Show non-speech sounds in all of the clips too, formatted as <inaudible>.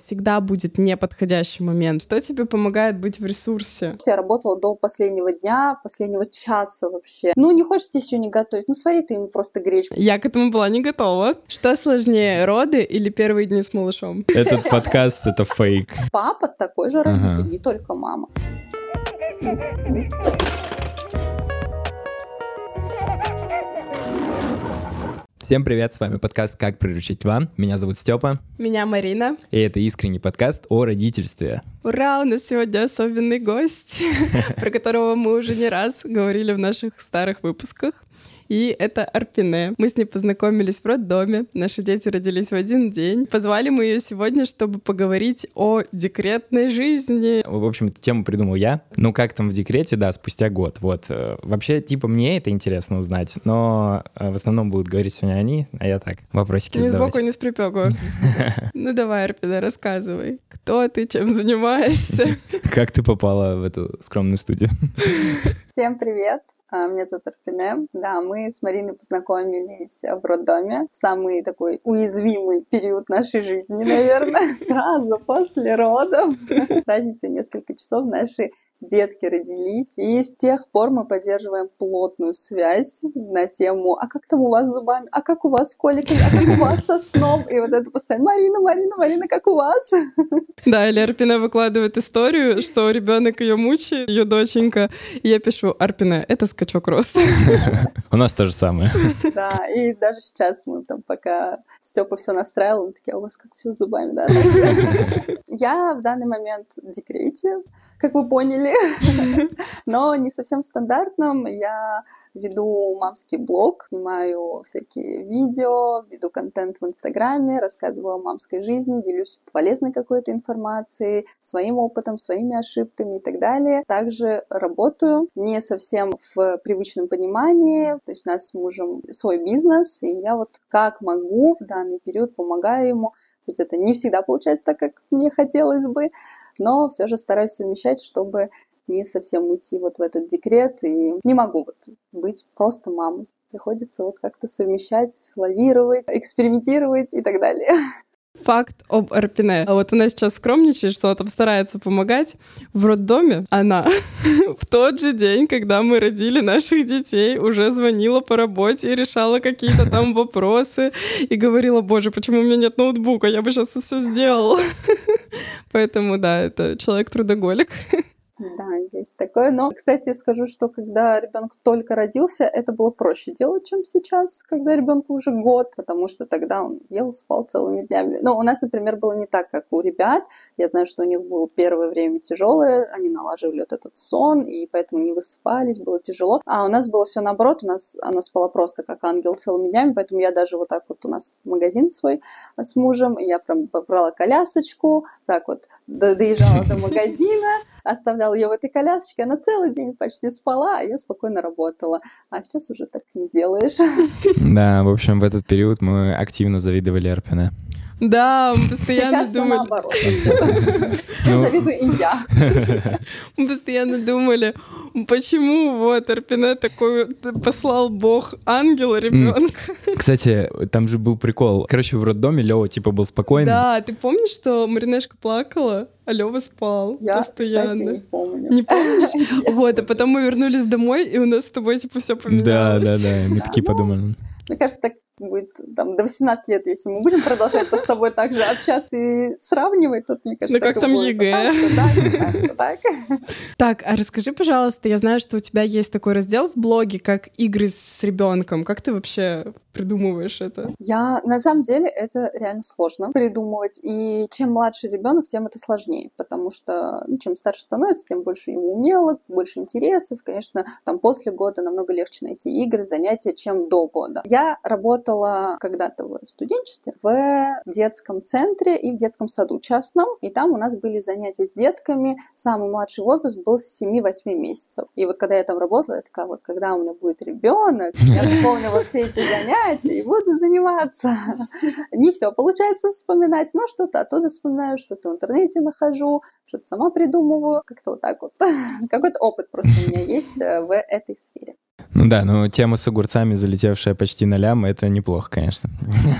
всегда будет неподходящий момент. Что тебе помогает быть в ресурсе? Я работала до последнего дня, последнего часа вообще. Ну, не хочешь еще не готовить? Ну, свари ты ему просто гречку. Я к этому была не готова. Что сложнее, роды или первые дни с малышом? Этот подкаст — это фейк. Папа такой же родитель, ага. не только мама. Всем привет, с вами подкаст «Как приручить вам». Меня зовут Степа. Меня Марина. И это искренний подкаст о родительстве. Ура, у нас сегодня особенный гость, <laughs> про которого мы уже не раз говорили в наших старых выпусках и это Арпине. Мы с ней познакомились в роддоме, наши дети родились в один день. Позвали мы ее сегодня, чтобы поговорить о декретной жизни. В общем, эту тему придумал я. Ну, как там в декрете, да, спустя год. Вот. Э, вообще, типа, мне это интересно узнать, но э, в основном будут говорить сегодня они, а я так, вопросики не задавать. Не сбоку, не с припеку. <laughs> Ну, давай, Арпина, рассказывай. Кто ты, чем занимаешься? Как ты попала в эту скромную студию? Всем привет! А, меня зовут Арпине. Да, мы с Мариной познакомились в роддоме в самый такой уязвимый период нашей жизни, наверное, <laughs> сразу после родов. Разница несколько часов наши детки родились. И с тех пор мы поддерживаем плотную связь на тему, а как там у вас с зубами, а как у вас с коликами, а как у вас со сном? И вот это постоянно, Марина, Марина, Марина, как у вас? Да, или Арпина выкладывает историю, что ребенок ее мучает, ее доченька. И я пишу, Арпина, это скачок роста. У нас то же самое. Да, и даже сейчас мы там пока Степа все настраивал, мы такие, а у вас как все с зубами, да? Я в данный момент в декрете, как вы поняли, <laughs> но не совсем стандартном. Я веду мамский блог, снимаю всякие видео, веду контент в Инстаграме, рассказываю о мамской жизни, делюсь полезной какой-то информацией, своим опытом, своими ошибками и так далее. Также работаю не совсем в привычном понимании, то есть у нас с мужем свой бизнес, и я вот как могу в данный период помогаю ему Хоть это не всегда получается так, как мне хотелось бы, но все же стараюсь совмещать, чтобы не совсем уйти вот в этот декрет, и не могу вот быть просто мамой. Приходится вот как-то совмещать, лавировать, экспериментировать и так далее. <laughs> Факт об Арпине. А вот она сейчас скромничает, что она там старается помогать. В роддоме она <laughs> в тот же день, когда мы родили наших детей, уже звонила по работе и решала какие-то там <laughs> вопросы и говорила, боже, почему у меня нет ноутбука, я бы сейчас все сделала. <laughs> Поэтому, да, это человек-трудоголик. Да, есть такое. Но, кстати, скажу, что когда ребенок только родился, это было проще делать, чем сейчас, когда ребенку уже год, потому что тогда он ел, спал целыми днями. Но у нас, например, было не так, как у ребят. Я знаю, что у них было первое время тяжелое, они налаживали вот этот сон, и поэтому не высыпались, было тяжело. А у нас было все наоборот, у нас она спала просто как ангел целыми днями, поэтому я даже вот так вот у нас магазин свой с мужем, я прям побрала колясочку, так вот доезжала до <laughs> магазина, оставляла оставлял ее в этой колясочке, она целый день почти спала, а я спокойно работала. А сейчас уже так не сделаешь. <laughs> Да, в общем, в этот период мы активно завидовали Арпине. Да, мы <laughs> постоянно Сейчас думали... наоборот. <laughs> Ну, завидую им я. Мы постоянно думали, почему вот Арпине такой послал бог ангела ребенка. Кстати, там же был прикол. Короче, в роддоме Лева типа был спокойный. Да, ты помнишь, что Маринешка плакала? А Лёва спал я, постоянно. Кстати, не помню. Не помнишь? <laughs> <laughs> Вот, а потом мы вернулись домой, и у нас с тобой типа все поменялось. Да, да, да, мы такие ну, подумали. Мне кажется, так будет там, до 18 лет, если мы будем продолжать с тобой также общаться и сравнивать, то, мне кажется, Ну как там ЕГЭ? Так, <laughs> так, а расскажи, пожалуйста, я знаю, что у тебя есть такой раздел в блоге, как игры с ребенком. Как ты вообще придумываешь это? Я, на самом деле, это реально сложно придумывать. И чем младше ребенок, тем это сложнее, потому что ну, чем старше становится, тем больше ему умелок, больше интересов. Конечно, там после года намного легче найти игры, занятия, чем до года. Я работала когда-то в студенчестве в детском центре и в детском саду частном, и там у нас были занятия с детками. Самый младший возраст был с 7-8 месяцев. И вот когда я там работала, я такая, вот когда у меня будет ребенок, я вспомню вот все эти занятия и буду заниматься. <laughs> Не все получается вспоминать, но что-то оттуда вспоминаю, что-то в интернете нахожу, что-то сама придумываю. Как-то вот так вот. <laughs> Какой-то опыт просто у меня есть э, в этой сфере. Ну да, но тема с огурцами, залетевшая почти на лям, это неплохо, конечно.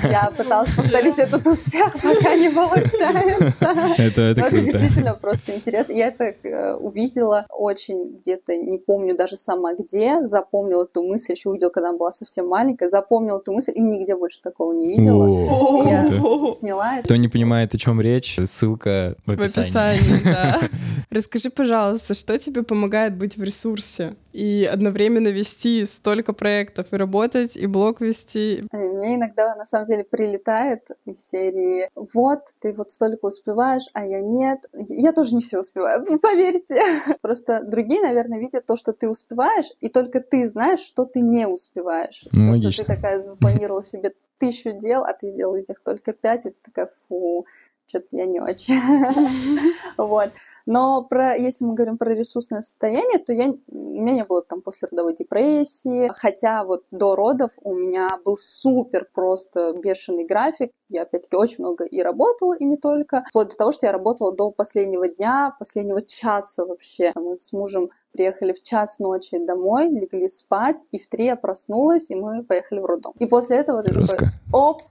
Я пыталась повторить этот успех, пока не получается. Это, это это действительно просто интересно. Я это э, увидела очень где-то, не помню даже сама где, запомнила эту мысль, еще увидела, когда она была совсем маленькая, запомнила эту мысль и нигде больше такого не видела. О, я круто. сняла это. Кто не понимает, о чем речь, ссылка в В описании. описании, да. <laughs> Расскажи, пожалуйста, что тебе помогает быть в ресурсе и одновременно вести столько проектов и работать, и блог вести? Мне иногда на самом деле прилетает из серии «Вот, ты вот столько успеваешь, а я нет». Я тоже не все успеваю, <laughs> поверьте. Просто другие, наверное, видят то, что ты успеваешь, и только ты знаешь, что ты не успеваешь. Ну, то, что ты такая запланировала себе тысячу дел, а ты сделала из них только пять, и ты такая «Фу, что-то я не очень». <laughs> <laughs> Вот. Но про, если мы говорим про ресурсное состояние, то я, у меня не было там послеродовой депрессии, хотя вот до родов у меня был супер просто бешеный график. Я, опять-таки, очень много и работала, и не только. Вплоть до того, что я работала до последнего дня, последнего часа вообще. Мы с мужем приехали в час ночи домой, легли спать, и в три я проснулась, и мы поехали в роддом. И после этого ты такой, Жестко. оп,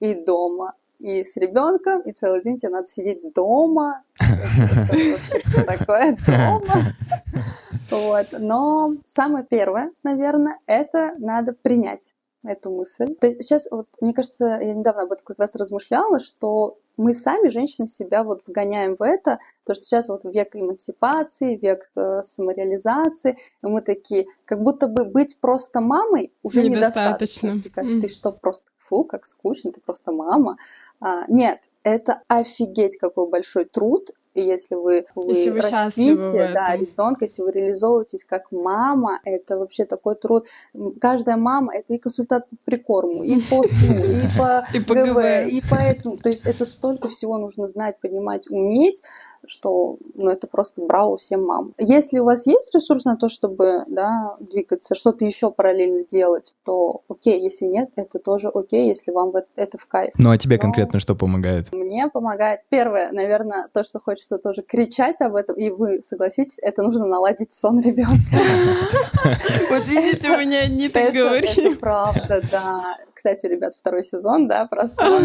и дома. И с ребенком, и целый день тебе надо сидеть дома. Вообще что такое дома? Вот. Но самое первое, наверное, это надо принять эту мысль. То есть сейчас, вот, мне кажется, я недавно об этом как раз размышляла, что мы сами, женщины, себя вот вгоняем в это, то что сейчас вот век эмансипации, век э, самореализации, и мы такие, как будто бы быть просто мамой уже Недостаточно. недостаточно. Типа, Мгм. ты что, просто фу, как скучно, ты просто мама. А, нет, это офигеть какой большой труд, и если вы, вы Если вы растите, да, ребенка, если вы реализовываетесь как мама, это вообще такой труд. Каждая мама это и консультант по прикорму, и по <laughs> сну, и по <laughs> И по ГВ, и поэтому, то есть это столько всего нужно знать, понимать, уметь, что, ну, это просто браво всем мам. Если у вас есть ресурс на то, чтобы, да, двигаться, что-то еще параллельно делать, то окей, если нет, это тоже окей, если вам это в кайф. Ну а тебе Но- конкретно что помогает? Мне помогает первое, наверное, то, что хочется тоже кричать об этом, и вы согласитесь, это нужно наладить сон ребенка. <laughs> Вот видите, у меня не так говорили. это правда, да. Кстати, ребят, второй сезон, да, про сон.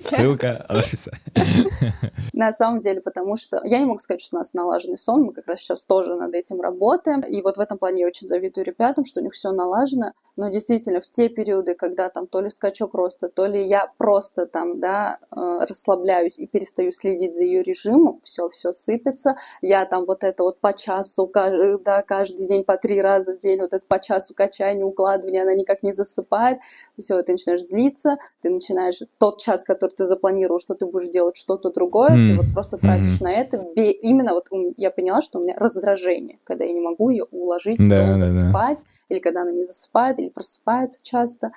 Ссылка. <laughs> На самом деле, потому что я не могу сказать, что у нас налаженный сон, мы как раз сейчас тоже над этим работаем. И вот в этом плане я очень завидую ребятам, что у них все налажено. Но действительно, в те периоды, когда там то ли скачок роста, то ли я просто там, да, э, расслабляюсь и перестаю следить за ее режимом, все, все сыпется. Я там вот это вот по часу, ка- да, каждый день по три раза в день, вот это по часу качания, укладывания, она никак не засыпает. Все, ты начинаешь злиться, ты начинаешь тот час, который ты запланировал, что ты будешь делать что-то другое, ты М. вот просто тратишь Мгм. на это. Именно вот я поняла, что у меня раздражение, когда я не могу ее уложить Да, да, да. спать, или когда она не засыпает, или просыпается часто.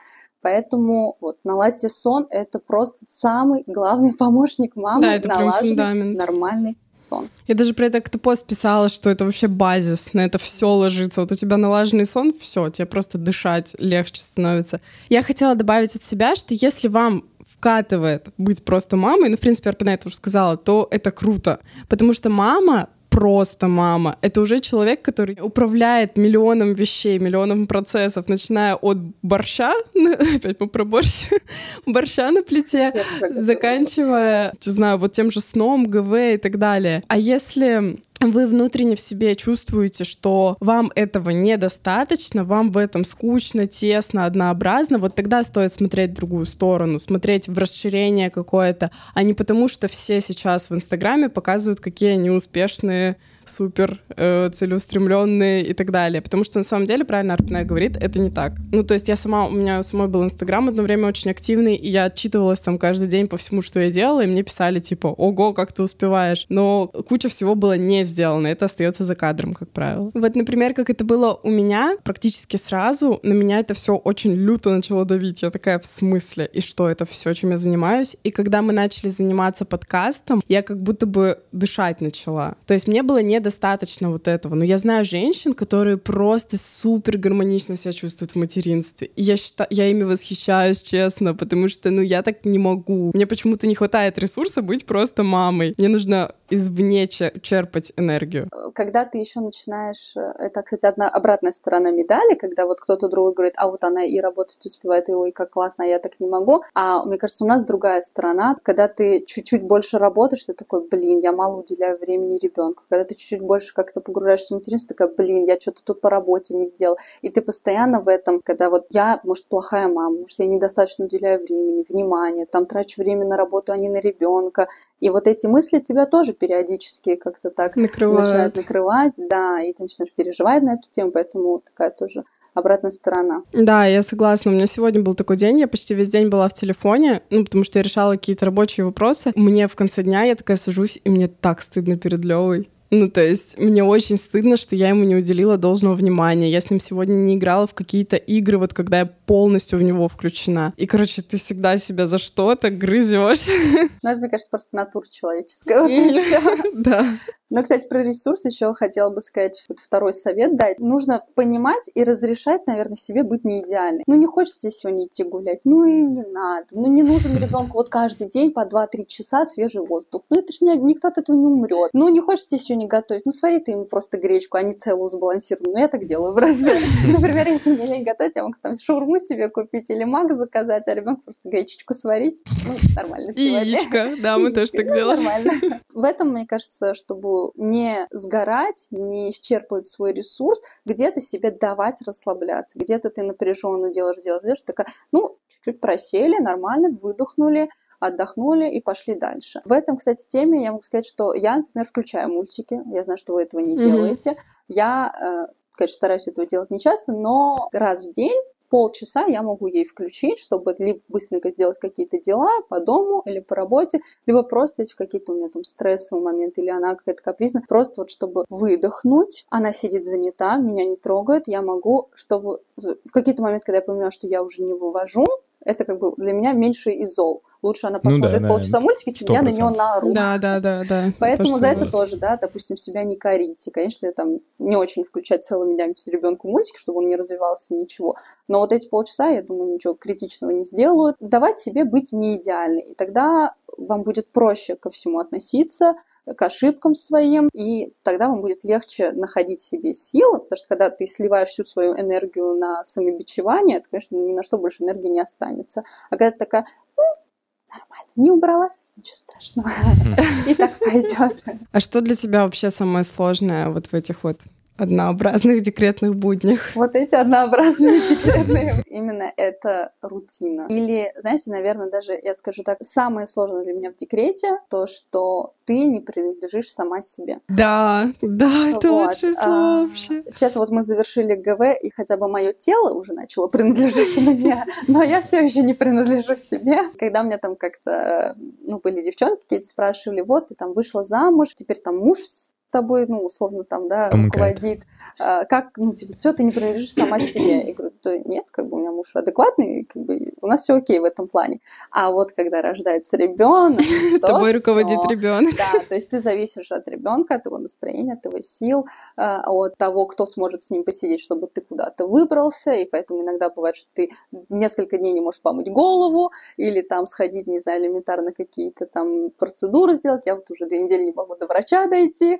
Поэтому вот наладьте сон — это просто самый главный <laughs> помощник мамы Да, это прям налаживать фундамент. нормальный сон. Я даже про это как-то пост писала, что это вообще базис, на это все ложится. Вот у тебя налаженный сон, все, тебе просто дышать легче становится. Я хотела добавить от себя, что если вам вкатывает быть просто мамой, ну, в принципе, Арпина это уже сказала, то это круто. Потому что мама просто мама. Это уже человек, который управляет миллионом вещей, миллионом процессов, начиная от борща, <laughs> опять мы про борщ, <laughs> борща на плите, заканчивая, не знаю, вот тем же сном, ГВ и так далее. А если вы внутренне в себе чувствуете, что вам этого недостаточно, вам в этом скучно, тесно, однообразно, вот тогда стоит смотреть в другую сторону, смотреть в расширение какое-то, а не потому, что все сейчас в Инстаграме показывают, какие они успешные супер э, целеустремленные и так далее. Потому что на самом деле, правильно Арпина говорит, это не так. Ну, то есть я сама, у меня у самой был Инстаграм одно время очень активный, и я отчитывалась там каждый день по всему, что я делала, и мне писали типа, ого, как ты успеваешь. Но куча всего было не сделано, это остается за кадром, как правило. Вот, например, как это было у меня, практически сразу на меня это все очень люто начало давить. Я такая, в смысле? И что, это все, чем я занимаюсь? И когда мы начали заниматься подкастом, я как будто бы дышать начала. То есть мне было недостаточно вот этого. Но я знаю женщин, которые просто супер гармонично себя чувствуют в материнстве. И я, считаю, я ими восхищаюсь, честно, потому что, ну, я так не могу. Мне почему-то не хватает ресурса быть просто мамой. Мне нужно извне черпать энергию. Когда ты еще начинаешь, это, кстати, одна обратная сторона медали, когда вот кто-то другой говорит, а вот она и работать успевает, и ой, как классно, а я так не могу. А мне кажется, у нас другая сторона, когда ты чуть-чуть больше работаешь, ты такой, блин, я мало уделяю времени ребенку. Когда ты чуть-чуть больше как-то погружаешься в материнство, такая, блин, я что-то тут по работе не сделал. И ты постоянно в этом, когда вот я, может, плохая мама, может, я недостаточно уделяю времени, внимания, там трачу время на работу, а не на ребенка. И вот эти мысли тебя тоже периодически как-то так накрывают. начинают накрывать, да, и ты начинаешь переживать на эту тему, поэтому такая тоже обратная сторона. Да, я согласна. У меня сегодня был такой день, я почти весь день была в телефоне, ну, потому что я решала какие-то рабочие вопросы. Мне в конце дня я такая сажусь, и мне так стыдно перед Левой. Ну, то есть мне очень стыдно, что я ему не уделила должного внимания. Я с ним сегодня не играла в какие-то игры, вот когда я полностью в него включена. И, короче, ты всегда себя за что-то грызешь. Ну, это, мне кажется, просто натура человеческая. <laughs> Да. Но, кстати, про ресурс еще хотела бы сказать вот второй совет дать. Нужно понимать и разрешать, наверное, себе быть не идеальной. Ну, не хочется сегодня идти гулять, ну и не надо. Ну, не нужен ребенку вот каждый день по 2-3 часа свежий воздух. Ну, это же не, никто от этого не умрет. Ну, не хочется сегодня готовить. Ну, свари ты ему просто гречку, а не целую сбалансированную. Ну, я так делаю просто. <laughs> Например, если мне лень готовить, я могу там шаурму себе купить или маг заказать, а ребенку просто гречечку сварить. Ну, нормально Яичко, да, мы тоже так ну, делаем. Нормально. В этом, мне кажется, чтобы не сгорать, не исчерпывать свой ресурс, где-то себе давать расслабляться, где-то ты напряженно делаешь, делаешь, делаешь, такая, ну, чуть-чуть просели, нормально, выдохнули, отдохнули и пошли дальше. В этом, кстати, теме я могу сказать, что я, например, включаю мультики. Я знаю, что вы этого не mm-hmm. делаете. Я, э, конечно, стараюсь этого делать не часто, но раз в день полчаса я могу ей включить, чтобы либо быстренько сделать какие-то дела по дому или по работе, либо просто если какие-то у меня там стрессовые моменты или она какая-то капризная, просто вот чтобы выдохнуть, она сидит занята, меня не трогает, я могу, чтобы в какие-то моменты, когда я понимаю, что я уже не вывожу, это как бы для меня меньше изол. Лучше она посмотрит ну, да, полчаса да, мультики, чем 100%. я на нее наору. Да, да, да, да. Поэтому за это тоже, да, допустим, себя не корить. И, конечно, там не очень включать целыми днями ребенку мультики, чтобы он не развивался, ничего. Но вот эти полчаса, я думаю, ничего критичного не сделают. Давать себе быть не идеальной. И тогда вам будет проще ко всему относиться, к ошибкам своим, и тогда вам будет легче находить себе силы, потому что когда ты сливаешь всю свою энергию на самобичевание, то, конечно, ни на что больше энергии не останется. А когда ты такая, ну, нормально, не убралась, ничего страшного, и так пойдет. А что для тебя вообще самое сложное вот в этих вот однообразных декретных буднях. Вот эти однообразные декретные. Именно это рутина. Или, знаете, наверное, даже я скажу так, самое сложное для меня в декрете то, что ты не принадлежишь сама себе. Да, да, это вот. лучшее а, слово а, вообще. Сейчас вот мы завершили ГВ, и хотя бы мое тело уже начало принадлежать <laughs> мне, но я все еще не принадлежу себе. Когда у меня там как-то, ну, были девчонки, спрашивали, вот, ты там вышла замуж, теперь там муж тобой, ну, условно, там, да, Помогает. руководит, а, как, ну, типа, все, ты не принадлежишь сама себе. Я говорю, да нет, как бы у меня муж адекватный, как бы у нас все окей в этом плане. А вот когда рождается ребенок, <laughs> то тобой руководит ребенок. Да, то есть ты зависишь от ребенка, от его настроения, от его сил, а, от того, кто сможет с ним посидеть, чтобы ты куда-то выбрался, и поэтому иногда бывает, что ты несколько дней не можешь помыть голову, или там сходить, не знаю, элементарно какие-то там процедуры сделать, я вот уже две недели не могу до врача дойти,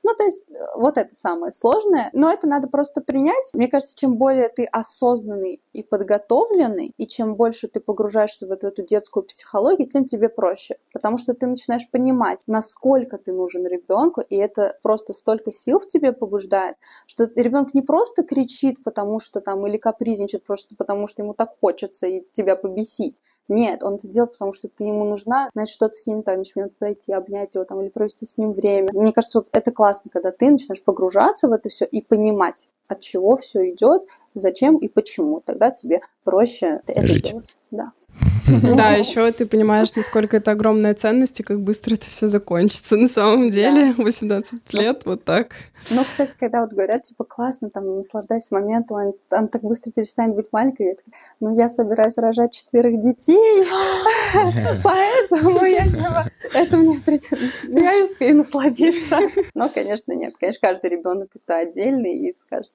ну, то есть вот это самое сложное, но это надо просто принять. Мне кажется, чем более ты осознанный и подготовленный, и чем больше ты погружаешься в эту, детскую психологию, тем тебе проще, потому что ты начинаешь понимать, насколько ты нужен ребенку, и это просто столько сил в тебе побуждает, что ребенок не просто кричит, потому что там, или капризничает просто потому, что ему так хочется и тебя побесить. Нет, он это делает, потому что ты ему нужна, значит, что-то с ним так, надо пройти, обнять его там или провести с ним время. Мне кажется, вот это классно, когда ты начинаешь погружаться в это все и понимать, от чего все идет, зачем и почему. Тогда тебе проще это Жить. делать. Да. <laughs> Да, еще ты понимаешь, насколько это огромная ценность и как быстро это все закончится. На самом деле, <laughs> 18 лет, вот так. Ну, кстати, когда вот говорят, типа, классно, там, наслаждайся моментом, он, он так быстро перестанет быть маленькой, я такая, ну, я собираюсь рожать четверых детей, <laughs> поэтому я, типа, это мне я и успею насладиться. Но, конечно, нет. Конечно, каждый ребенок это отдельный, и скажет,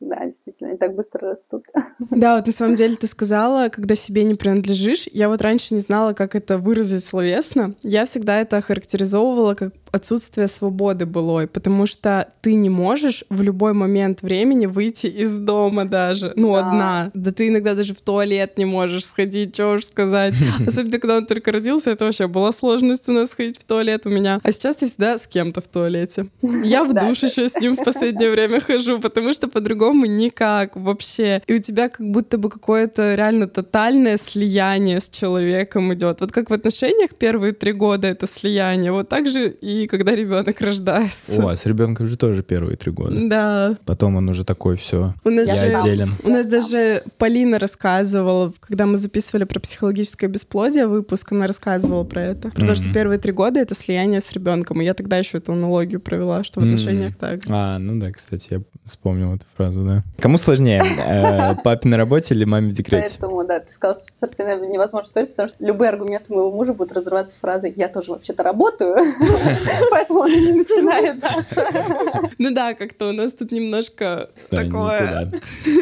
да, действительно, они так быстро растут. Да, вот на самом деле ты сказала, когда себе не принадлежишь. Я вот раньше не знала, как это выразить словесно. Я всегда это характеризовывала как отсутствие свободы былой, потому что ты не можешь в любой момент времени выйти из дома даже, ну, Да. одна. Да ты иногда даже в туалет не можешь сходить, что уж сказать. <laughs> Особенно, когда он только родился, это вообще была сложность у нас сходить в туалет у меня. А сейчас ты всегда с кем-то в туалете. Я в <laughs> душ еще с ним в последнее время хожу, потому что по-другому никак вообще. И у тебя как будто бы какое-то реально тотальное слияние с человеком идет. Вот как в отношениях первые три года это слияние, вот так же и когда ребенок рождается. О, а с ребенком же тоже первые три года. Да. Потом он уже такой, все, У нас Я же отделен. у нас даже Полина рассказывала, когда мы записывали про психологическое бесплодие выпуск, она рассказывала про это. Про то, что первые три года это слияние с ребенком. И я тогда еще эту аналогию провела, что в отношениях так. А, ну да, кстати, я вспомнил эту фразу, да. Кому сложнее, э, папе на работе или маме в декрете? Поэтому, да, ты сказал, что с Артемием невозможно спорить, потому что любые аргументы моего мужа будут разрываться фразой «я тоже вообще-то работаю», <laughs> поэтому он не начинает дальше. Ну да, как-то у нас тут немножко такое...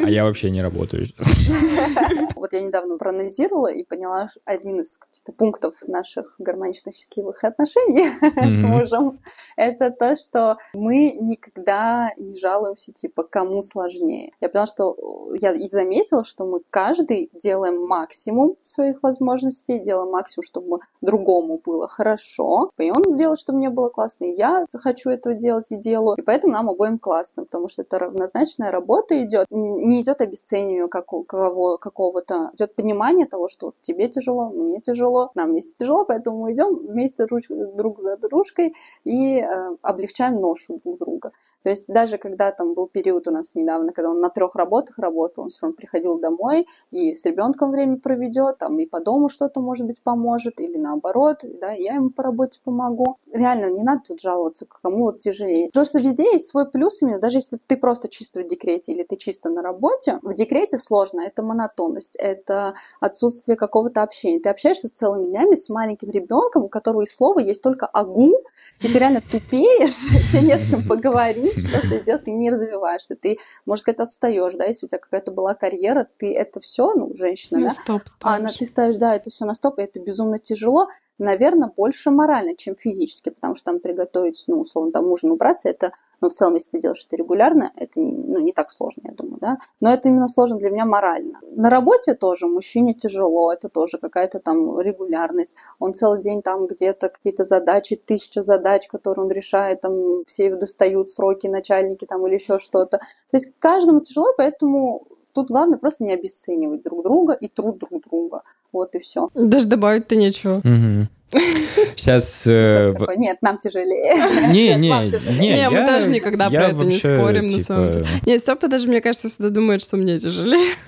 А я вообще не работаю. <laughs> Вот я недавно проанализировала и поняла что один из каких-то пунктов наших гармоничных счастливых отношений <laughs> с мужем, это то, что мы никогда не жалуемся, типа, кому сложнее. Я поняла, что э, я и заметила, что мы каждый делаем максимум своих возможностей, делаем максимум, чтобы другому было хорошо. И он делает, чтобы мне было классно, и я хочу этого делать и делаю. И поэтому нам обоим классно, потому что это равнозначная работа идет, не идет обесценивание како- кого- какого-то, идет понимание того, что вот тебе тяжело, мне тяжело, нам вместе тяжело, поэтому мы идем вместе руч- друг за дружкой и э, облегчаем ношу друг друга. То есть даже когда там был период у нас недавно, когда он на трех работах работал, он все равно приходил домой и с ребенком время проведет, там и по дому что-то, может быть, поможет, или наоборот, да, я ему по работе помогу. Реально, не надо тут жаловаться, кому вот тяжелее. Потому что везде есть свой плюс и. Даже если ты просто чисто в декрете или ты чисто на работе, в декрете сложно. Это монотонность, это отсутствие какого-то общения. Ты общаешься с целыми днями с маленьким ребенком, у которого из слова есть только агу, и ты реально тупеешь, <laughs> тебе не с кем поговорить, что-то делать, ты не развиваешься, ты, можно сказать, отстаешь, да, если у тебя какая-то была карьера, ты это все, ну, женщина, На да, стоп а на, ставишь. ты ставишь, да, это все на стоп, и это безумно тяжело, наверное, больше морально, чем физически, потому что там приготовить, ну, условно, там ужин убраться, это, ну, в целом, если ты делаешь это регулярно, это, ну, не так сложно, я думаю, да, но это именно сложно для меня морально. На работе тоже мужчине тяжело, это тоже какая-то там регулярность, он целый день там где-то какие-то задачи, тысяча задач, которые он решает, там все их достают, сроки, начальники там или еще что-то. То есть каждому тяжело, поэтому тут главное просто не обесценивать друг друга и труд друг друга. Вот и все. Даже добавить-то нечего. Сейчас... <laughs> э, Нет, нам тяжелее. Не, <laughs> Нет, не, тяжелее. не, Не, мы я- тоже никогда про это не спорим, на типа, самом деле. Нет, Степа даже, мне кажется, всегда думает, что мне тяжелее. <laughs>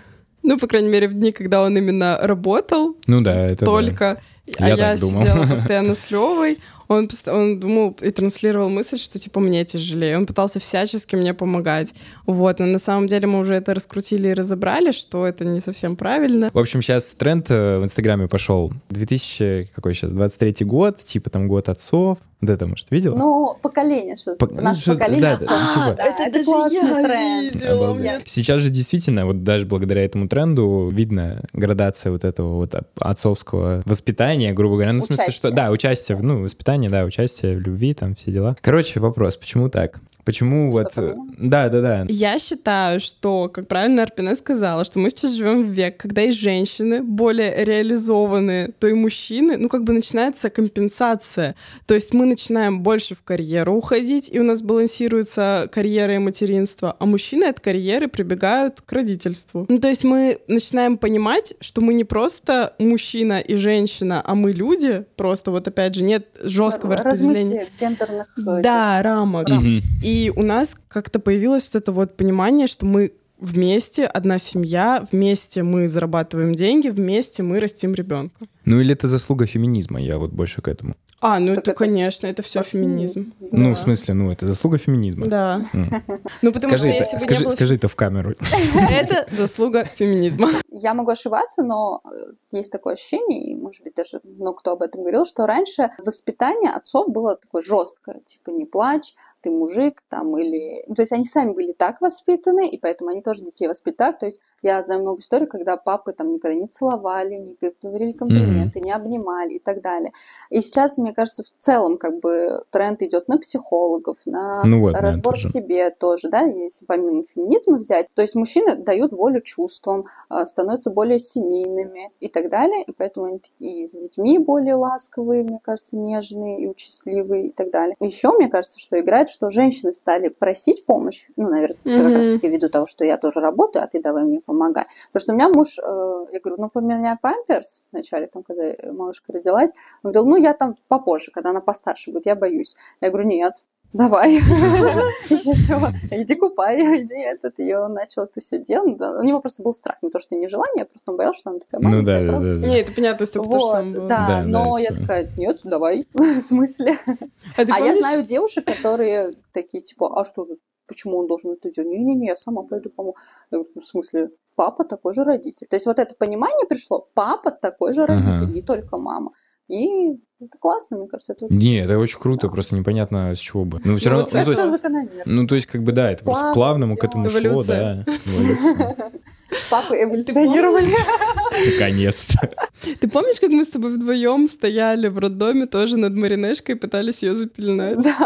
Ну, по крайней мере, в дни, когда он именно работал Ну да, это да. только, а Я я, сидела постоянно с Левой, он, он думал и транслировал мысль, что типа мне тяжелее. Он пытался всячески мне помогать. Вот, но на самом деле мы уже это раскрутили и разобрали, что это не совсем правильно. В общем, сейчас тренд э, в Инстаграме пошел. 2000, какой сейчас, 23 год, типа там год отцов. Вот это, может, видела? Ну, поколение, что ну, наше что- поколение да, отцов. да, типа- Да, это классный тренд. Обалдеть. Я- Сейчас же действительно, вот даже благодаря этому тренду, видно градация вот этого вот отцовского воспитания, грубо говоря. Ну, в смысле, что... Да, участие, ну, воспитание, да, участие в любви, там, все дела. Короче, вопрос, почему так? Почему Что вот... э, поменялось? Да, да, да. Я считаю, что, как правильно Арпина сказала, что мы сейчас живем в век, когда и женщины более реализованы, то и мужчины, ну, как бы начинается компенсация. То есть мы начинаем больше в карьеру уходить, и у нас балансируется карьера и материнство, а мужчины от карьеры прибегают к родительству. Ну, то есть мы начинаем понимать, что мы не просто мужчина и женщина, а мы люди, просто вот опять же нет жесткого распределения. Размытие гендерных... э, Да, рамок. Мгм. И у нас как-то появилось вот это вот понимание, что мы вместе, одна семья, вместе мы зарабатываем деньги, вместе мы растим ребенка. Ну, или это заслуга феминизма, я вот больше к этому. А, ну Так это, это конечно, это все феминизм. феминизм. Ну, Да. в смысле, ну, это заслуга феминизма. Да. <laughs> Ну, потому Скажи, что это, если скажи, не было... скажи это в камеру. <laughs> Это заслуга феминизма. Я могу ошибаться, но э, есть такое ощущение, и, может быть, даже много кто об этом говорил, что раньше воспитание отцов было такое жесткое, типа не плачь, ты мужик, там, или... То есть они сами были так воспитаны, и поэтому они тоже детей воспитают. То есть я знаю много историй, когда папы там никогда не целовали, не говорили комплименты, mm-hmm. не обнимали и так далее. И сейчас, мне кажется, в целом как бы тренд идет на психологов, на ну вот, разбор в себе тоже, да, если помимо феминизма взять. То есть мужчины дают волю чувствам, а, становятся более семейными и так далее, и поэтому они и с детьми более ласковые, мне кажется, нежные и участливые и так далее. Еще, мне кажется, что играет, что женщины стали просить помощь, ну, наверное, mm-hmm. как раз таки ввиду того, что я тоже работаю, а ты давай мне помогай. Потому что у меня муж, э, я говорю, ну, поменяй памперс вначале, там, когда малышка родилась, он говорил, ну, я там попозже, когда она постарше будет, я боюсь. Я говорю, нет, давай, <laughs> еще чего, иди купай, <laughs> иди этот, и он начал это все делать. У него просто был страх, не то, что не желание, а просто он боялся, что она такая маленькая. Ну да, да, да. Не, это понятно, что сам был. Да, но я такая, нет, давай, <laughs> в смысле? А, а я знаю девушек, которые такие, типа, а что, почему он должен это делать? Не-не-не, я сама пойду помогу. Я говорю, ну, в смысле, папа такой же родитель. То есть вот это понимание пришло, папа такой же родитель, не только мама. И это классно, мне кажется, это очень Не, это очень круто, просто непонятно с чего бы. Ну, все ну, равно. Ну, то есть, закономерно. Ну, то есть, как бы, да, это Плавно, просто плавному к этому шло, да. <laughs> Папы эволюционировали. Наконец-то. Ты помнишь, как мы с тобой вдвоем стояли в роддоме тоже над Маринешкой и пытались ее запеленать? Да.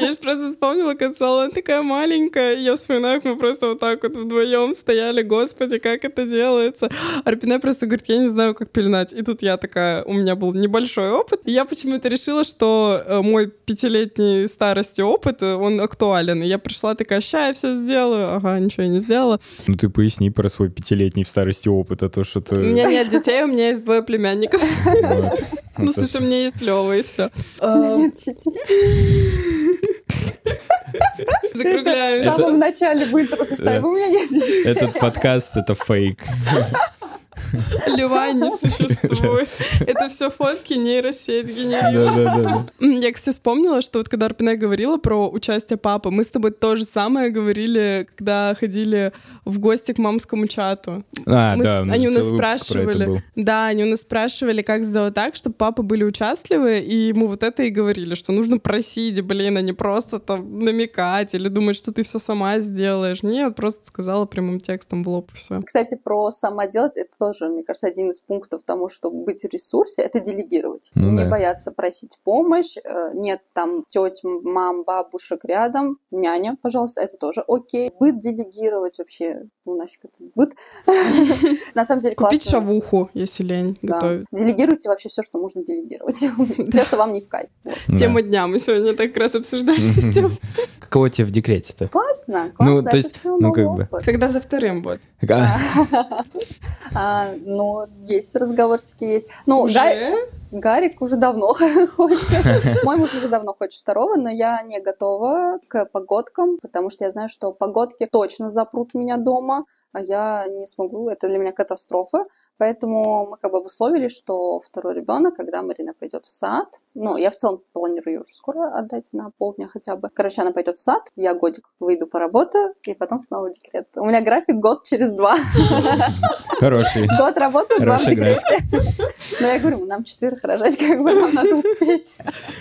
Я же просто вспомнила концовку, она такая маленькая, я вспоминаю, как мы просто вот так вот вдвоем стояли, господи, как это делается. Арпина просто говорит, я не знаю, как пеленать. И тут я такая, у меня был небольшой опыт, и я почему-то решила, что э, мой пятилетний старости опыт, э, он актуален. И я пришла такая, ща я все сделаю. Ага, ничего я не сделала. Ну ты поясни про свой пятилетний в старости опыт, а то что ты... У меня нет детей, у меня есть двое племянников. Ну, в смысле, у меня есть Лёва, и все. Нет Закругляемся. В самом начале в интро У меня нет Этот подкаст — это фейк. <laughs> Льва не <laughs> существует. Это все фотки нейросеть генерирует. Я, кстати, вспомнила, что вот когда Арпина говорила про участие папы, мы с тобой то же самое говорили, когда ходили в гости к мамскому чату. А, да, они у нас спрашивали. Да, они у нас спрашивали, как сделать так, чтобы папы были участливы, и мы вот это и говорили, что нужно просить, блин, а не просто там намекать или думать, что ты все сама сделаешь. Нет, просто сказала прямым текстом в лоб и все. Кстати, про сама делать это тоже, мне кажется, один из пунктов тому, чтобы быть в ресурсе, это делегировать. Ну, не да. бояться просить помощь. Э, нет там теть, мам, бабушек рядом, няня, пожалуйста, это тоже окей. Быт делегировать вообще, ну нафиг это быт. <laughs> На самом деле классно. Купить шавуху, если лень готовить. Делегируйте вообще все, что можно делегировать. <laughs> <laughs> Все, что вам не в кайф. Тема дня. Мы сегодня так раз обсуждали систему. Каково тебе в декрете-то? Классно, классно. Ну, то есть, ну, как бы. Когда за вторым будет? А, ну, есть разговорчики, есть. Ну, уже? Гарик, уже давно <laughs> хочет. Мой муж уже давно хочет второго, но я не готова к погодкам, потому что я знаю, что погодки точно запрут меня дома, а я не смогу, это для меня катастрофа. Поэтому мы как бы обусловили, что второй ребенок, когда Марина пойдет в сад, ну, я в целом планирую ее уже скоро отдать на полдня хотя бы. Короче, она пойдет в сад, я годик выйду по работе, и потом снова декрет. У меня график год через два. Хороший. Год работаю, два в декрете. Но я говорю, нам четверых рожать, как бы нам надо успеть.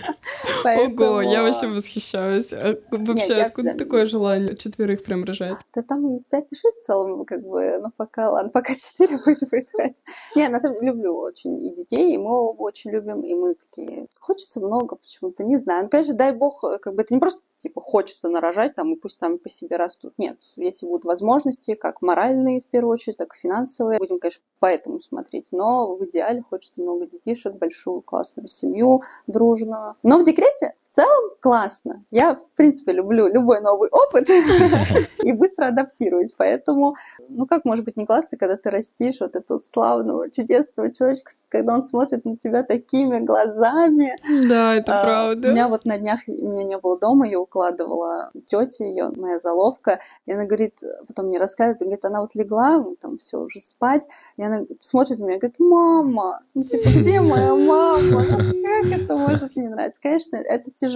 <laughs> Ого, я вообще восхищаюсь. А вообще, откуда такое желание четверых прям рожать? Да там и пять и шесть в целом, как бы, ну пока, ладно, пока четыре пусть <laughs> будет. Не, на самом деле люблю очень и детей, и мы очень любим, и мы такие, хочется много почему-то, не знаю. Ну, конечно, дай бог, как бы это не просто типа хочется нарожать там, и пусть сами по себе растут. Нет, если будут возможности, как моральные в первую очередь, так и финансовые, будем, конечно, поэтому смотреть. Но в идеале хочется много детишек, большую классную семью, дружную. Но в декрете целом классно. Я, в принципе, люблю любой новый опыт <laughs> и быстро адаптируюсь. Поэтому, ну как может быть не классно, когда ты растишь вот этого славного, чудесного человечка, когда он смотрит на тебя такими глазами. Да, это а, правда. У меня вот на днях, меня не было дома, я укладывала тетя ее, моя заловка, и она говорит, потом мне рассказывает, говорит, она вот легла, там все уже спать, и она смотрит на меня и говорит, мама, ну типа, где моя мама? Как это может не нравиться? Конечно, это тяжело,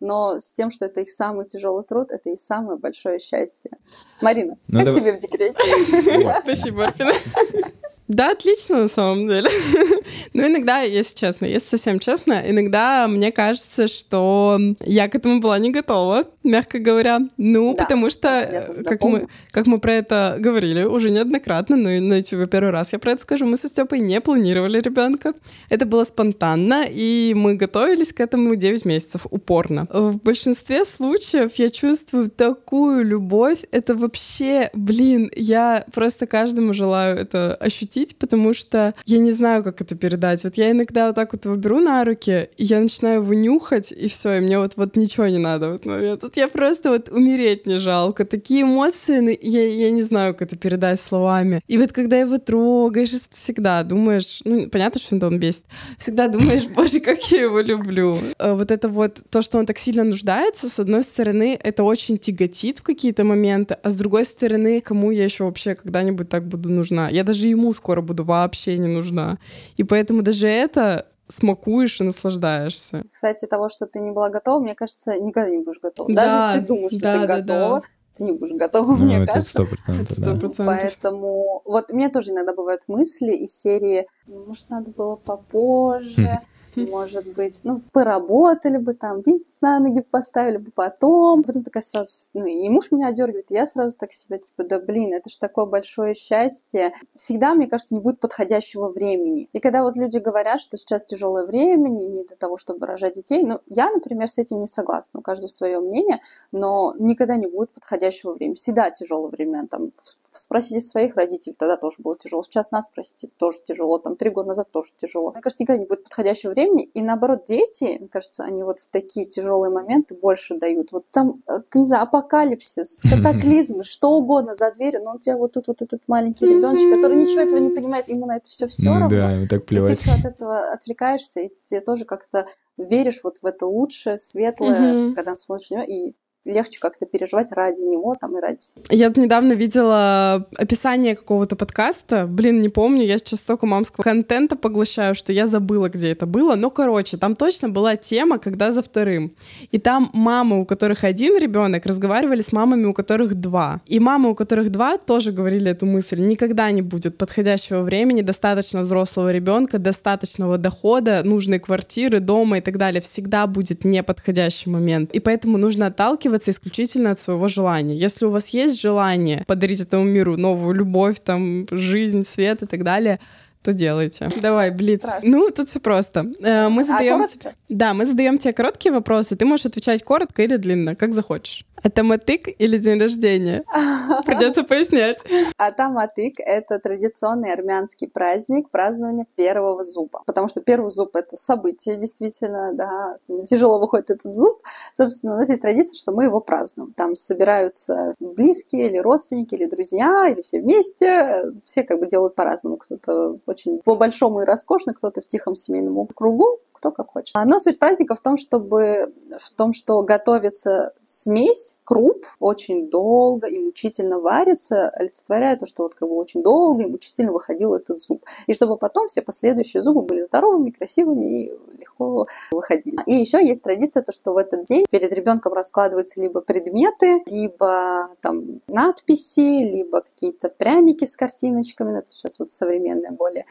но с тем, что это их самый тяжелый труд, это и самое большое счастье. Марина, ну, как давай... тебе в декрете? Спасибо, Арфина. <laughs> Да, отлично на самом деле. <laughs> ну, иногда, если честно, если совсем честно, иногда мне кажется, что я к этому была не готова, мягко говоря. Ну, да, потому что, как мы, как мы про это говорили уже неоднократно, но на YouTube первый раз я про это скажу, мы со Степой не планировали ребенка. Это было спонтанно, и мы готовились к этому 9 месяцев упорно. В большинстве случаев я чувствую такую любовь. Это вообще, блин, я просто каждому желаю это ощутить ощутить, потому что я не знаю, как это передать. Вот я иногда вот так вот его беру на руки, и я начинаю его нюхать, и все, и мне вот, вот ничего не надо в этот момент. Тут я просто вот умереть не жалко. Такие эмоции, ну, я, я не знаю, как это передать словами. И вот когда его трогаешь, всегда думаешь, ну, понятно, что он бесит, всегда думаешь, <laughs> боже, как я его люблю. А вот это вот, то, что он так сильно нуждается, с одной стороны, это очень тяготит в какие-то моменты, а с другой стороны, кому я еще вообще когда-нибудь так буду нужна? Я даже ему скоро скоро буду вообще не нужна. И поэтому даже это смакуешь и наслаждаешься. Кстати, того, что ты не была готова, мне кажется, никогда не будешь готова. Да, Даже если ты думаешь, что да, ты да, готова, да. ты не будешь готова, ну, мне это кажется. 100%, это 100%, да. Поэтому вот мне тоже иногда бывают мысли из серии, может, надо было попозже, может быть, ну, поработали бы там, бизнес на ноги поставили бы потом. Потом такая сразу, ну, и муж меня одергивает, я сразу так себя, типа, да блин, это же такое большое счастье. Всегда, мне кажется, не будет подходящего времени. И когда вот люди говорят, что сейчас тяжелое время, не для того, чтобы рожать детей, ну, я, например, с этим не согласна, у каждого свое мнение, но никогда не будет подходящего времени. Всегда тяжелое время, там, спросите своих родителей, тогда тоже было тяжело. Сейчас нас спросите, тоже тяжело. Там три года назад тоже тяжело. Мне кажется, никогда не будет подходящего времени. И наоборот, дети, мне кажется, они вот в такие тяжелые моменты больше дают. Вот там, э, не знаю, апокалипсис, <laughs> катаклизмы, что угодно за дверью, но у тебя вот тут вот этот маленький ребеночек, который ничего этого не понимает, ему на это все все ну, равно. Да, так плевать. И ты все от этого отвлекаешься, и тебе тоже как-то веришь вот в это лучшее, светлое, когда смотришь на него, и легче как-то переживать ради него там и ради себя. Я недавно видела описание какого-то подкаста, блин, не помню, я сейчас столько мамского контента поглощаю, что я забыла, где это было, но, короче, там точно была тема, когда за вторым. И там мамы, у которых один ребенок, разговаривали с мамами, у которых два. И мамы, у которых два, тоже говорили эту мысль. Никогда не будет подходящего времени, достаточно взрослого ребенка, достаточного дохода, нужной квартиры, дома и так далее. Всегда будет неподходящий момент. И поэтому нужно отталкиваться отталкиваться исключительно от своего желания. Если у вас есть желание подарить этому миру новую любовь, там, жизнь, свет и так далее, то делайте. Давай, Блиц. Страшно. Ну, тут все просто. Э, мы задаем... А. Да, мы задаем тебе короткие вопросы. Ты можешь отвечать коротко или длинно, как захочешь. Атаматык или день рождения? <laughs> Придется пояснять. Атаматык — это традиционный армянский праздник празднования первого зуба. Потому что первый зуб — это событие, действительно, да. Тяжело выходит этот зуб. Собственно, у нас есть традиция, что мы его празднуем. Там собираются близкие или родственники, или друзья, или все вместе. Все как бы делают по-разному. Кто-то очень по-большому и роскошно, кто-то в тихом семейном кругу кто как хочет. Но суть праздника в том, чтобы в том, что готовится смесь круп очень долго и мучительно варится, олицетворяя то, что вот как бы очень долго и мучительно выходил этот зуб. И чтобы потом все последующие зубы были здоровыми, красивыми и легко выходили. И еще есть традиция, то, что в этот день перед ребенком раскладываются либо предметы, либо там надписи, либо какие-то пряники с картиночками, ну, это сейчас вот современное более,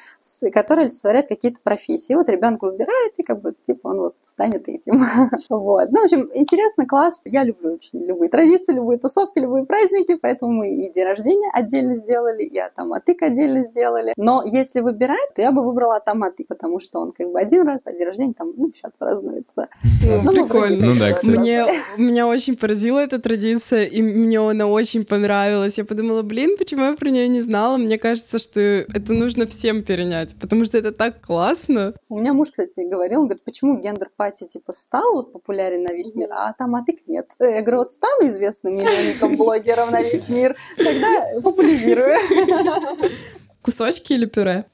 которые олицетворяют какие-то профессии. И вот ребенок выбирает, и как бы, типа, он вот станет этим. <laughs> вот. Ну, в общем, интересно, класс. Я люблю очень любые традиции, любые тусовки, любые праздники, поэтому мы и день рождения отдельно сделали, и атаматык отдельно сделали. Но если выбирать, то я бы выбрала атаматык, потому что он как бы один раз, а день рождения там, ну, еще отпразднуется. Ну, прикольно. Ну да, кстати. Мне, меня очень поразила эта традиция, и мне она очень понравилась. Я подумала, блин, почему я про нее не знала? Мне кажется, что это нужно всем перенять, потому что это так классно. У меня муж, кстати, говорит, говорил, он говорит, почему гендер-пати типа стал вот популярен на весь мир, а там атык нет. Я говорю, вот стану известным миллионником, блогером на весь мир, тогда популяризирую. Кусочки или пюре?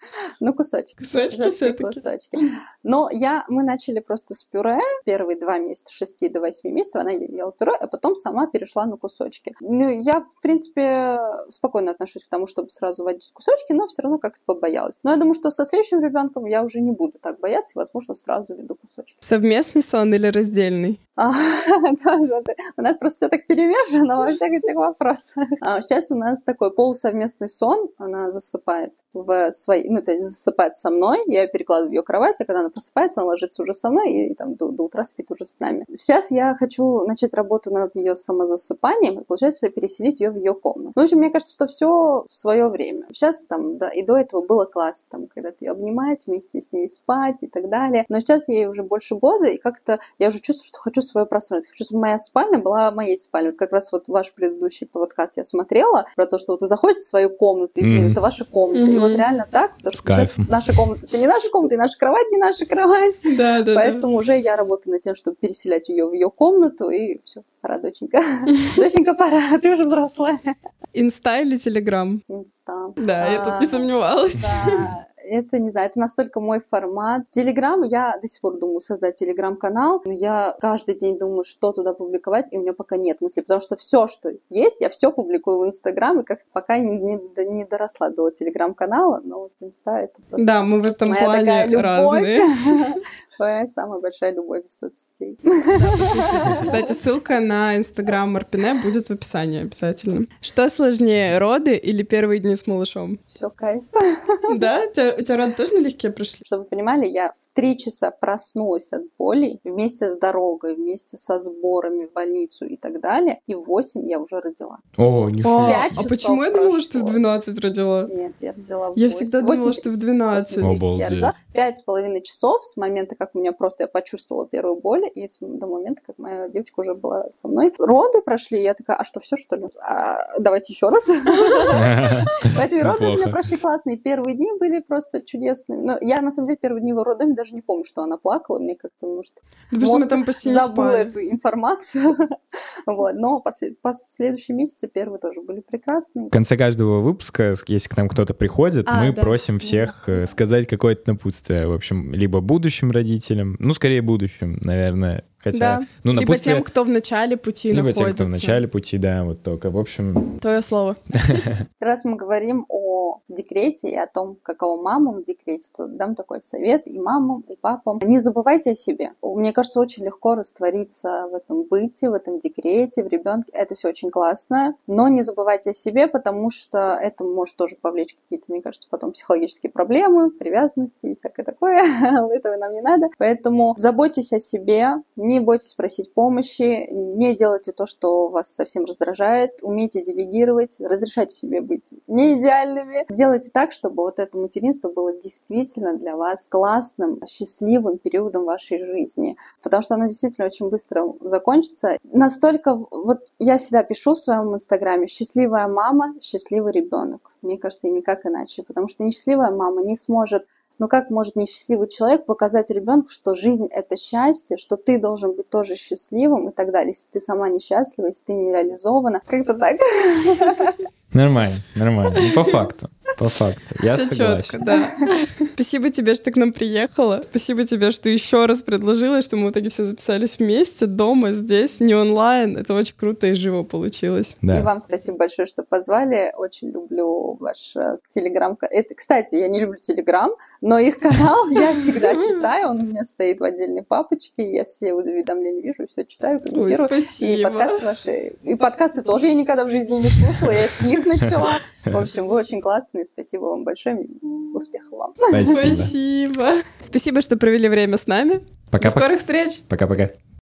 <laughs> Ну, кусочки. Кусочки все-таки. Кусочки. Но я, мы начали просто с пюре. Первые два месяца, с 6 до 8 месяцев она ела пюре, а потом сама перешла на кусочки. Ну, я, в принципе, спокойно отношусь к тому, чтобы сразу вводить кусочки, но все равно как-то побоялась. Но я думаю, что со следующим ребенком я уже не буду так бояться, и, возможно, сразу веду кусочки. Совместный сон или раздельный? А, <laughs> у нас просто все так перемешано во всех этих вопросах. А сейчас у нас такой полусовместный сон. Она засыпает в своей, ну, то есть засыпает со мной, я перекладываю ее кровать, а когда она просыпается, она ложится уже со мной и, там до, до утра спит уже с нами. Сейчас я хочу начать работу над ее самозасыпанием и, получается, переселить ее в ее комнату. Ну, в общем, мне кажется, что все в свое время. Сейчас там, да, и до этого было классно, там, когда ты ее обнимать, вместе с ней спать и так далее. Но сейчас ей уже больше года, и как-то я уже чувствую, что хочу свое пространство. Хочу, чтобы моя спальня была моей спальней. Вот как раз вот ваш предыдущий подкаст я смотрела про то, что вот вы заходите в свою комнату, и mm-hmm. это ваша комната. Mm-hmm. И вот реально так, потому что сейчас наша комната это не наша комната, и наша кровать не наша кровать. <laughs> Да, да. Поэтому уже я работаю над тем, чтобы переселять ее в ее комнату, и все, пора, доченька. <laughs> Доченька, пора, ты уже взрослая. Инста или Телеграм? Инста. Да, я тут не а, сомневалась. Да, это, не знаю, это настолько мой формат. Телеграм, я до сих пор думаю создать телеграм-канал, но я каждый день думаю, что туда публиковать, и у меня пока нет мысли, потому что все, что есть, я все публикую в Инстаграм, и как пока не, не, не доросла до телеграм-канала, но вот Инста это просто Да, мы в этом плане разные. <laughs> Твоя самая большая любовь из соцсетей. Кстати, ссылка на Инстаграм Марпине будет в описании обязательно. Что сложнее, роды или первые дни с малышом? Все кайф. Да? <laughs> У тебя роды тоже налегке прошли? Чтобы вы понимали, я в три часа проснулась от боли вместе с дорогой, вместе со сборами в больницу и так далее, и в восемь я уже родила. О, не А почему я думала, что в 12 родила? Нет, я родила в Я всегда думала, что в 12. Обалдеть. Пять с половиной часов с момента, как у меня просто я почувствовала первую боль, и до момента, как моя девочка уже была со мной. Роды прошли, я такая, а что, все что ли? А, давайте еще раз. <laughs> Поэтому роды у меня прошли классные. Первые дни были просто чудесными. Но я, на самом деле, первые дни в роддоме даже не помню, что она плакала. Мне как-то, может, мозг там забыл эту информацию. <laughs> вот. Но последующие месяцы первые тоже были прекрасные. В конце каждого выпуска, если к нам кто-то приходит, а, мы просим всех э, сказать какое-то напутствие. В общем, либо будущим родителям, ну, скорее будущим, наверное, Хотя, да. ну, напутствие... Либо тем, кто в начале пути Либо находится. тем, кто в начале пути, да, вот только, в общем... Твое слово. <laughs> Раз мы говорим о декрете и о том, каково мамам в декрете, то дам такой совет и мамам, и папам. Не забывайте о себе. Мне кажется, очень легко раствориться в этом быте, в этом декрете, в ребенке. Это все очень классно, но не забывайте о себе, потому что это может тоже повлечь какие-то, мне кажется, потом психологические проблемы, привязанности и всякое такое. <laughs> Этого нам не надо. Поэтому заботьтесь о себе, не бойтесь просить помощи, не делайте то, что вас совсем раздражает, умейте делегировать, разрешайте себе быть не идеальными. Делайте так, чтобы вот это материнство было действительно для вас классным, счастливым периодом вашей жизни, потому что оно действительно очень быстро закончится. Настолько, вот я всегда пишу в своем инстаграме, счастливая мама, счастливый ребенок. Мне кажется, и никак иначе, потому что несчастливая мама не сможет но как может несчастливый человек показать ребенку, что жизнь это счастье, что ты должен быть тоже счастливым и так далее, если ты сама несчастлива, если ты не реализована. Как-то так. Нормально, нормально. И по факту. По факту. Я Все согласен. четко, да. <laughs> Спасибо тебе, что ты к нам приехала. Спасибо тебе, что еще раз предложила, что мы в итоге все записались вместе, дома, здесь, не онлайн. Это очень круто и живо получилось. Да. И вам спасибо большое, что позвали. Очень люблю ваш э, телеграм. Это, кстати, я не люблю телеграм, но их канал я всегда <laughs> читаю. Он у меня стоит в отдельной папочке. Я все уведомления вижу, все читаю, комментирую. Ой, спасибо. И подкасты ваши. И подкасты тоже я никогда в жизни не слушала. Я с них начала. <laughs> В общем, вы очень классные. Спасибо вам большое. Успехов вам. Спасибо. Спасибо. Спасибо, что провели время с нами. Пока. До скорых встреч. Пока-пока.